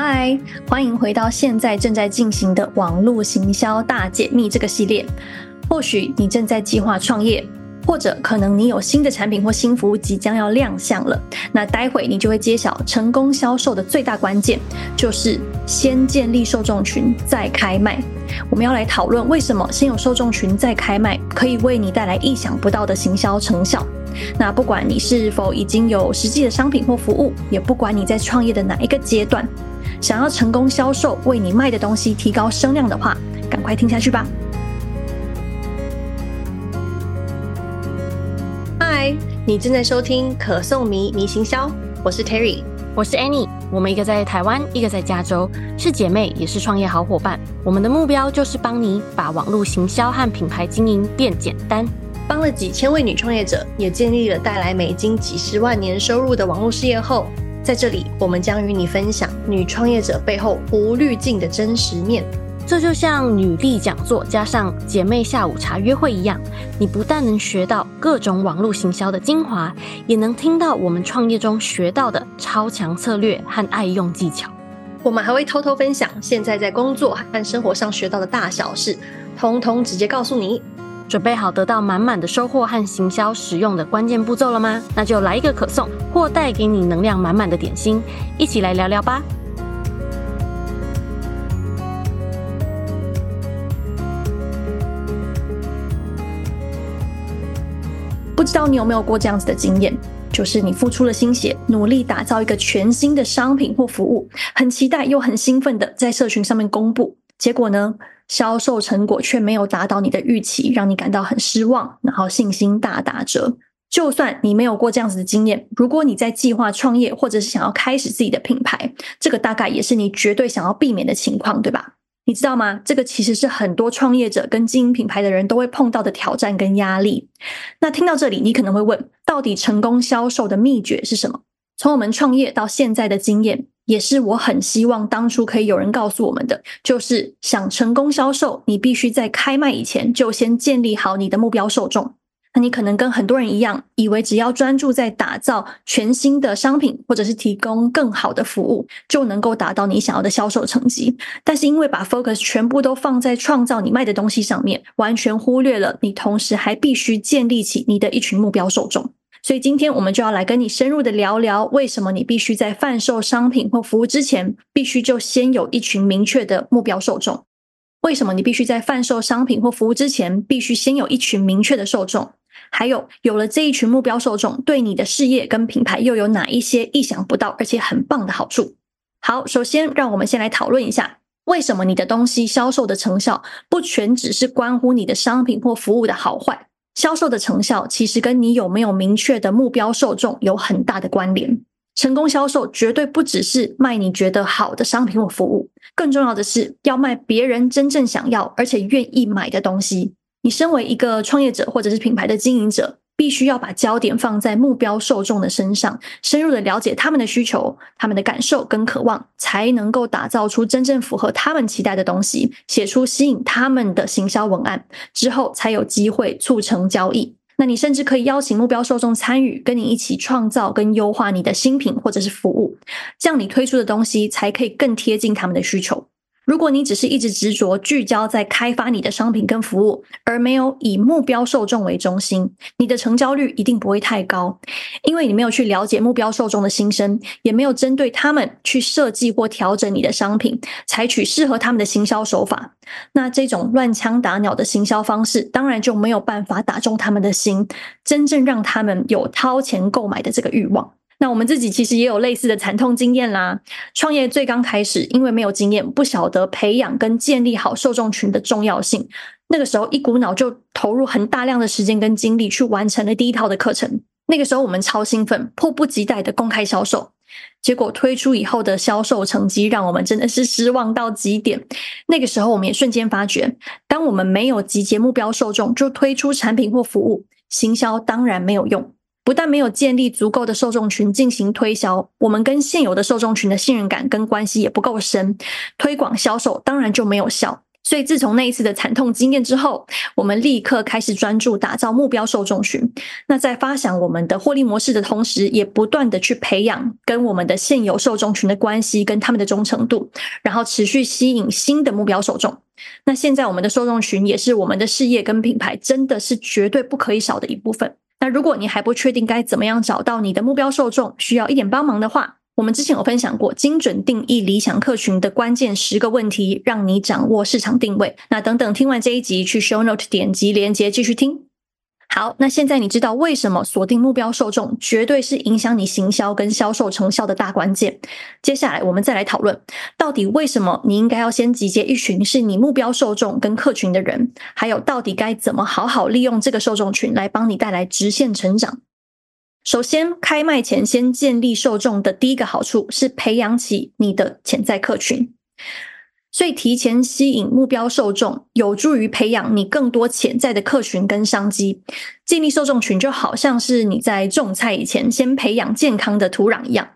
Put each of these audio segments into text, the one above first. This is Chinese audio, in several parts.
嗨，欢迎回到现在正在进行的网络行销大解密这个系列。或许你正在计划创业。或者可能你有新的产品或新服务即将要亮相了，那待会你就会揭晓成功销售的最大关键，就是先建立受众群再开卖。我们要来讨论为什么先有受众群再开卖可以为你带来意想不到的行销成效。那不管你是否已经有实际的商品或服务，也不管你在创业的哪一个阶段，想要成功销售，为你卖的东西提高声量的话，赶快听下去吧。嗨，你正在收听可颂迷迷行销，我是 Terry，我是 Annie，我们一个在台湾，一个在加州，是姐妹，也是创业好伙伴。我们的目标就是帮你把网络行销和品牌经营变简单，帮了几千位女创业者，也建立了带来美金几十万年收入的网络事业后，在这里我们将与你分享女创业者背后无滤镜的真实面。这就像女力讲座加上姐妹下午茶约会一样，你不但能学到各种网络行销的精华，也能听到我们创业中学到的超强策略和爱用技巧。我们还会偷偷分享现在在工作和生活上学到的大小事，通通直接告诉你。准备好得到满满的收获和行销实用的关键步骤了吗？那就来一个可颂，或带给你能量满满的点心，一起来聊聊吧。不知道你有没有过这样子的经验，就是你付出了心血，努力打造一个全新的商品或服务，很期待又很兴奋的在社群上面公布，结果呢，销售成果却没有达到你的预期，让你感到很失望，然后信心大打折。就算你没有过这样子的经验，如果你在计划创业或者是想要开始自己的品牌，这个大概也是你绝对想要避免的情况，对吧？你知道吗？这个其实是很多创业者跟经营品牌的人都会碰到的挑战跟压力。那听到这里，你可能会问：到底成功销售的秘诀是什么？从我们创业到现在的经验，也是我很希望当初可以有人告诉我们的，就是想成功销售，你必须在开卖以前就先建立好你的目标受众。那你可能跟很多人一样，以为只要专注在打造全新的商品，或者是提供更好的服务，就能够达到你想要的销售成绩。但是因为把 focus 全部都放在创造你卖的东西上面，完全忽略了你同时还必须建立起你的一群目标受众。所以今天我们就要来跟你深入的聊聊，为什么你必须在贩售商品或服务之前，必须就先有一群明确的目标受众。为什么你必须在贩售商品或服务之前，必须先有一群明确的受众？还有，有了这一群目标受众，对你的事业跟品牌又有哪一些意想不到而且很棒的好处？好，首先让我们先来讨论一下，为什么你的东西销售的成效不全只是关乎你的商品或服务的好坏，销售的成效其实跟你有没有明确的目标受众有很大的关联。成功销售绝对不只是卖你觉得好的商品或服务，更重要的是要卖别人真正想要而且愿意买的东西。你身为一个创业者或者是品牌的经营者，必须要把焦点放在目标受众的身上，深入的了解他们的需求、他们的感受跟渴望，才能够打造出真正符合他们期待的东西，写出吸引他们的行销文案，之后才有机会促成交易。那你甚至可以邀请目标受众参与，跟你一起创造跟优化你的新品或者是服务，这样你推出的东西才可以更贴近他们的需求。如果你只是一直执着聚焦在开发你的商品跟服务，而没有以目标受众为中心，你的成交率一定不会太高，因为你没有去了解目标受众的心声，也没有针对他们去设计或调整你的商品，采取适合他们的行销手法。那这种乱枪打鸟的行销方式，当然就没有办法打中他们的心，真正让他们有掏钱购买的这个欲望。那我们自己其实也有类似的惨痛经验啦。创业最刚开始，因为没有经验，不晓得培养跟建立好受众群的重要性。那个时候一股脑就投入很大量的时间跟精力去完成了第一套的课程。那个时候我们超兴奋，迫不及待的公开销售。结果推出以后的销售成绩，让我们真的是失望到极点。那个时候我们也瞬间发觉，当我们没有集结目标受众就推出产品或服务，行销当然没有用。不但没有建立足够的受众群进行推销，我们跟现有的受众群的信任感跟关系也不够深，推广销售当然就没有效。所以自从那一次的惨痛经验之后，我们立刻开始专注打造目标受众群。那在发想我们的获利模式的同时，也不断的去培养跟我们的现有受众群的关系，跟他们的忠诚度，然后持续吸引新的目标受众。那现在我们的受众群也是我们的事业跟品牌，真的是绝对不可以少的一部分。那如果你还不确定该怎么样找到你的目标受众，需要一点帮忙的话，我们之前有分享过精准定义理想客群的关键十个问题，让你掌握市场定位。那等等听完这一集，去 show note 点击连接继续听。好，那现在你知道为什么锁定目标受众绝对是影响你行销跟销售成效的大关键。接下来我们再来讨论，到底为什么你应该要先集结一群是你目标受众跟客群的人，还有到底该怎么好好利用这个受众群来帮你带来直线成长。首先，开卖前先建立受众的第一个好处是培养起你的潜在客群。所以，提前吸引目标受众，有助于培养你更多潜在的客群跟商机。建立受众群就好像是你在种菜以前先培养健康的土壤一样。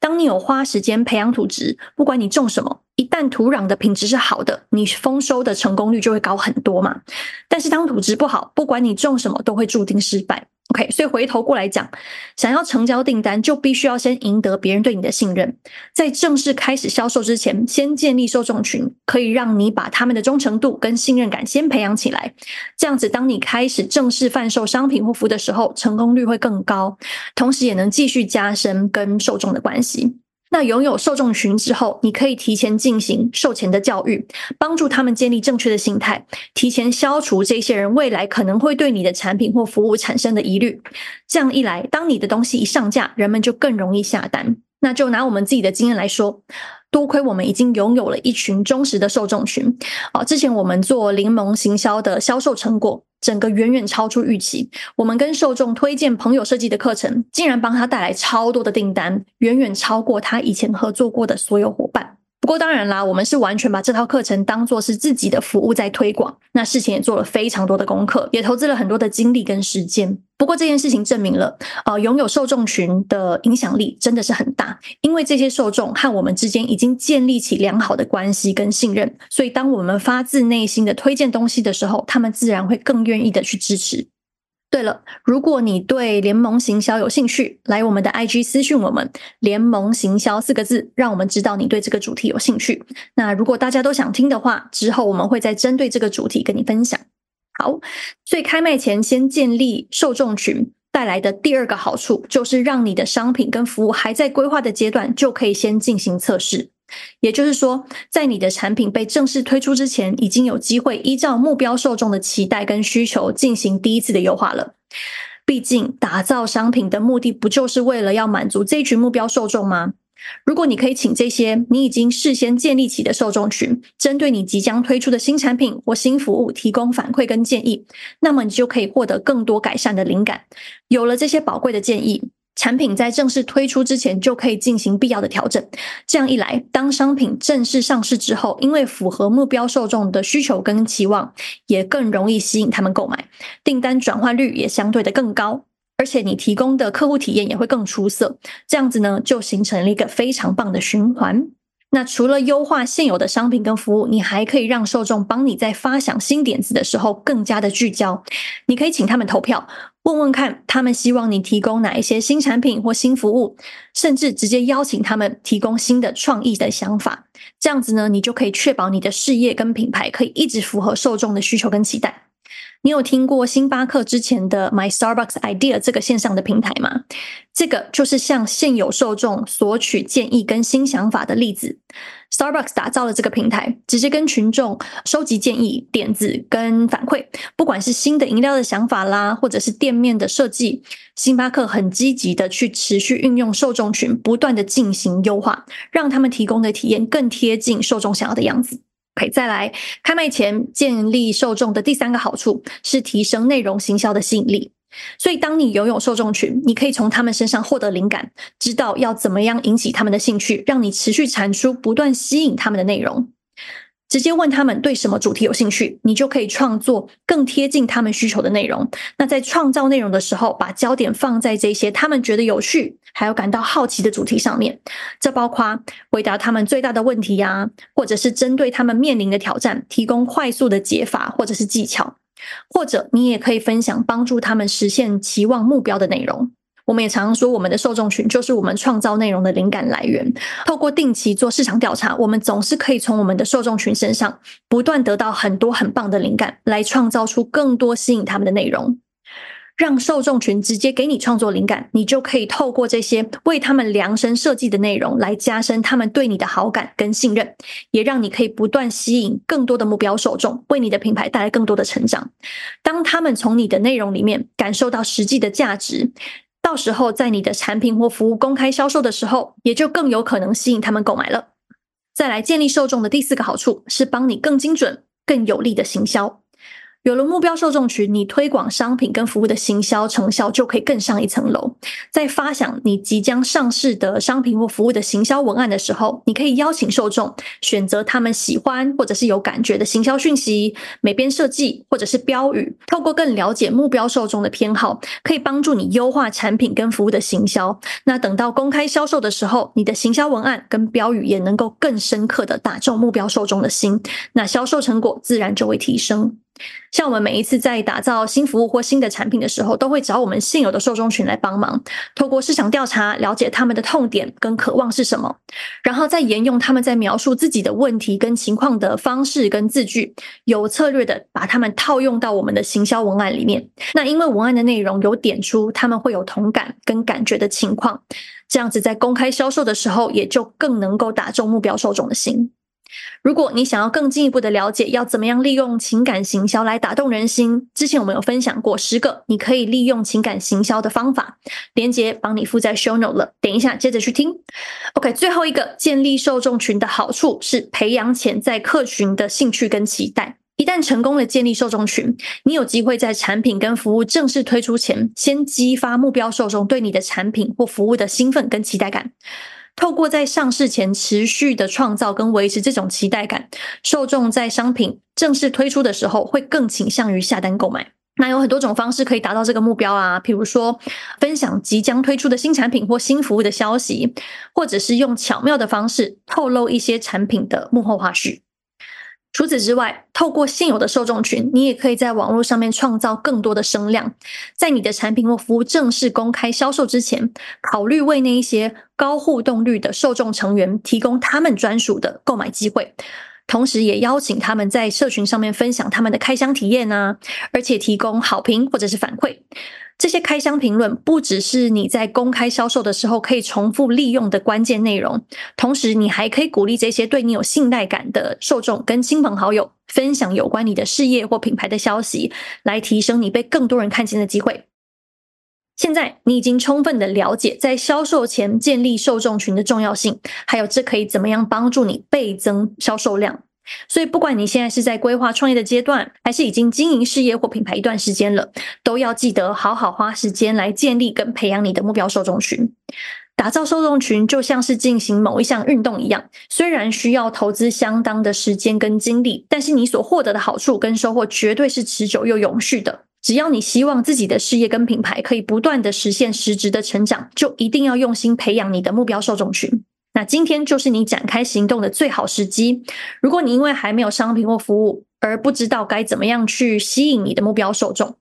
当你有花时间培养土质，不管你种什么，一旦土壤的品质是好的，你丰收的成功率就会高很多嘛。但是当土质不好，不管你种什么，都会注定失败。OK，所以回头过来讲，想要成交订单，就必须要先赢得别人对你的信任。在正式开始销售之前，先建立受众群，可以让你把他们的忠诚度跟信任感先培养起来。这样子，当你开始正式贩售商商品或服务的时候，成功率会更高，同时也能继续加深跟受众的关系。那拥有受众群之后，你可以提前进行售前的教育，帮助他们建立正确的心态，提前消除这些人未来可能会对你的产品或服务产生的疑虑。这样一来，当你的东西一上架，人们就更容易下单。那就拿我们自己的经验来说。多亏我们已经拥有了一群忠实的受众群，啊，之前我们做柠檬行销的销售成果，整个远远超出预期。我们跟受众推荐朋友设计的课程，竟然帮他带来超多的订单，远远超过他以前合作过的所有伙伴。不过当然啦，我们是完全把这套课程当作是自己的服务在推广。那事前也做了非常多的功课，也投资了很多的精力跟时间。不过这件事情证明了，呃，拥有受众群的影响力真的是很大，因为这些受众和我们之间已经建立起良好的关系跟信任，所以当我们发自内心的推荐东西的时候，他们自然会更愿意的去支持。对了，如果你对联盟行销有兴趣，来我们的 IG 私讯我们“联盟行销”四个字，让我们知道你对这个主题有兴趣。那如果大家都想听的话，之后我们会再针对这个主题跟你分享。好，所以开卖前先建立受众群带来的第二个好处，就是让你的商品跟服务还在规划的阶段，就可以先进行测试。也就是说，在你的产品被正式推出之前，已经有机会依照目标受众的期待跟需求进行第一次的优化了。毕竟，打造商品的目的不就是为了要满足这群目标受众吗？如果你可以请这些你已经事先建立起的受众群，针对你即将推出的新产品或新服务提供反馈跟建议，那么你就可以获得更多改善的灵感。有了这些宝贵的建议。产品在正式推出之前就可以进行必要的调整，这样一来，当商品正式上市之后，因为符合目标受众的需求跟期望，也更容易吸引他们购买，订单转换率也相对的更高，而且你提供的客户体验也会更出色，这样子呢，就形成了一个非常棒的循环。那除了优化现有的商品跟服务，你还可以让受众帮你在发想新点子的时候更加的聚焦。你可以请他们投票，问问看他们希望你提供哪一些新产品或新服务，甚至直接邀请他们提供新的创意的想法。这样子呢，你就可以确保你的事业跟品牌可以一直符合受众的需求跟期待。你有听过星巴克之前的 My Starbucks Idea 这个线上的平台吗？这个就是向现有受众索取建议跟新想法的例子。Starbucks 打造了这个平台，直接跟群众收集建议、点子跟反馈，不管是新的饮料的想法啦，或者是店面的设计，星巴克很积极的去持续运用受众群，不断的进行优化，让他们提供的体验更贴近受众想要的样子。可以再来，开卖前建立受众的第三个好处是提升内容行销的吸引力。所以，当你拥有受众群，你可以从他们身上获得灵感，知道要怎么样引起他们的兴趣，让你持续产出不断吸引他们的内容。直接问他们对什么主题有兴趣，你就可以创作更贴近他们需求的内容。那在创造内容的时候，把焦点放在这些他们觉得有趣，还有感到好奇的主题上面。这包括回答他们最大的问题呀，或者是针对他们面临的挑战，提供快速的解法或者是技巧。或者你也可以分享帮助他们实现期望目标的内容。我们也常常说，我们的受众群就是我们创造内容的灵感来源。透过定期做市场调查，我们总是可以从我们的受众群身上不断得到很多很棒的灵感，来创造出更多吸引他们的内容。让受众群直接给你创作灵感，你就可以透过这些为他们量身设计的内容来加深他们对你的好感跟信任，也让你可以不断吸引更多的目标受众，为你的品牌带来更多的成长。当他们从你的内容里面感受到实际的价值，到时候在你的产品或服务公开销售的时候，也就更有可能吸引他们购买了。再来建立受众的第四个好处是帮你更精准、更有力的行销。有了目标受众群，你推广商品跟服务的行销成效就可以更上一层楼。在发想你即将上市的商品或服务的行销文案的时候，你可以邀请受众选择他们喜欢或者是有感觉的行销讯息、美编设计或者是标语。透过更了解目标受众的偏好，可以帮助你优化产品跟服务的行销。那等到公开销售的时候，你的行销文案跟标语也能够更深刻的打中目标受众的心，那销售成果自然就会提升。像我们每一次在打造新服务或新的产品的时候，都会找我们现有的受众群来帮忙，透过市场调查了解他们的痛点跟渴望是什么，然后再沿用他们在描述自己的问题跟情况的方式跟字句，有策略的把他们套用到我们的行销文案里面。那因为文案的内容有点出他们会有同感跟感觉的情况，这样子在公开销售的时候，也就更能够打中目标受众的心。如果你想要更进一步的了解，要怎么样利用情感行销来打动人心，之前我们有分享过十个你可以利用情感行销的方法，连接帮你附在 show note 了，点一下接着去听。OK，最后一个建立受众群的好处是培养潜在客群的兴趣跟期待。一旦成功的建立受众群，你有机会在产品跟服务正式推出前，先激发目标受众对你的产品或服务的兴奋跟期待感。透过在上市前持续的创造跟维持这种期待感，受众在商品正式推出的时候会更倾向于下单购买。那有很多种方式可以达到这个目标啊，比如说分享即将推出的新产品或新服务的消息，或者是用巧妙的方式透露一些产品的幕后花絮。除此之外，透过现有的受众群，你也可以在网络上面创造更多的声量。在你的产品或服务正式公开销售之前，考虑为那一些高互动率的受众成员提供他们专属的购买机会，同时也邀请他们在社群上面分享他们的开箱体验啊，而且提供好评或者是反馈。这些开箱评论不只是你在公开销售的时候可以重复利用的关键内容，同时你还可以鼓励这些对你有信赖感的受众跟亲朋好友分享有关你的事业或品牌的消息，来提升你被更多人看见的机会。现在你已经充分的了解在销售前建立受众群的重要性，还有这可以怎么样帮助你倍增销售量。所以，不管你现在是在规划创业的阶段，还是已经经营事业或品牌一段时间了，都要记得好好花时间来建立跟培养你的目标受众群。打造受众群就像是进行某一项运动一样，虽然需要投资相当的时间跟精力，但是你所获得的好处跟收获绝对是持久又永续的。只要你希望自己的事业跟品牌可以不断的实现实质的成长，就一定要用心培养你的目标受众群。那今天就是你展开行动的最好时机。如果你因为还没有商品或服务而不知道该怎么样去吸引你的目标受众，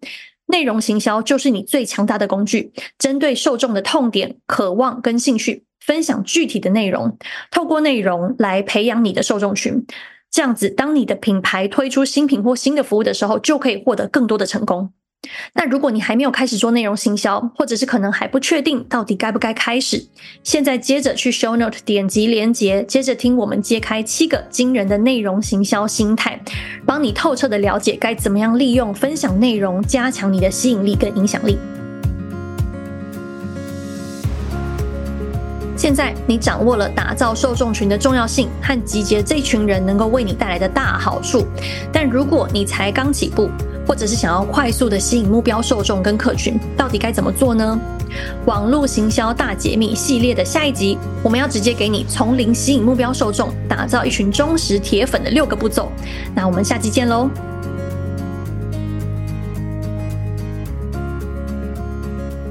内容行销就是你最强大的工具。针对受众的痛点、渴望跟兴趣，分享具体的内容，透过内容来培养你的受众群。这样子，当你的品牌推出新品或新的服务的时候，就可以获得更多的成功。那如果你还没有开始做内容行销，或者是可能还不确定到底该不该开始，现在接着去 show note 点击连结，接着听我们揭开七个惊人的内容行销心态，帮你透彻的了解该怎么样利用分享内容，加强你的吸引力跟影响力。现在你掌握了打造受众群的重要性和集结这群人能够为你带来的大好处，但如果你才刚起步，或者是想要快速的吸引目标受众跟客群，到底该怎么做呢？网络行销大解密系列的下一集，我们要直接给你从零吸引目标受众，打造一群忠实铁粉的六个步骤。那我们下期见喽！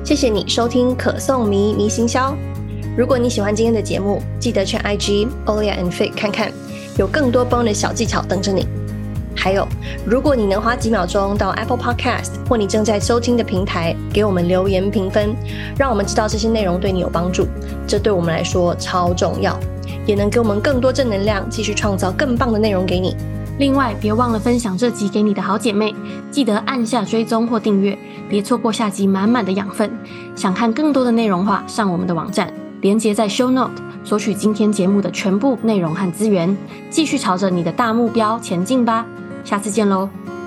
谢谢你收听可颂迷迷行销。如果你喜欢今天的节目，记得去 IG Olia and Faye 看看，有更多 bonus 小技巧等着你。还有，如果你能花几秒钟到 Apple Podcast 或你正在收听的平台给我们留言评分，让我们知道这些内容对你有帮助，这对我们来说超重要，也能给我们更多正能量，继续创造更棒的内容给你。另外，别忘了分享这集给你的好姐妹，记得按下追踪或订阅，别错过下集满满的养分。想看更多的内容话，上我们的网站，连结在 Show Note，索取今天节目的全部内容和资源，继续朝着你的大目标前进吧。下次见喽。